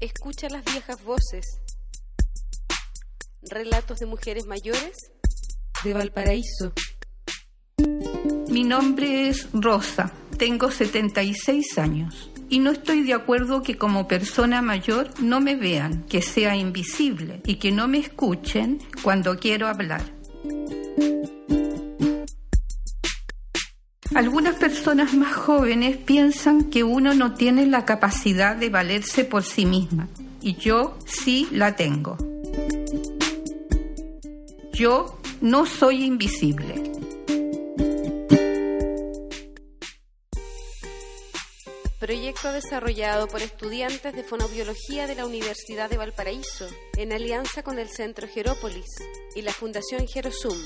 Escucha las viejas voces. Relatos de mujeres mayores de Valparaíso. Mi nombre es Rosa, tengo 76 años y no estoy de acuerdo que como persona mayor no me vean, que sea invisible y que no me escuchen cuando quiero hablar. Algunas personas más jóvenes piensan que uno no tiene la capacidad de valerse por sí misma y yo sí la tengo. Yo no soy invisible. Proyecto desarrollado por estudiantes de fonobiología de la Universidad de Valparaíso en alianza con el Centro Gerópolis y la Fundación Gerosum.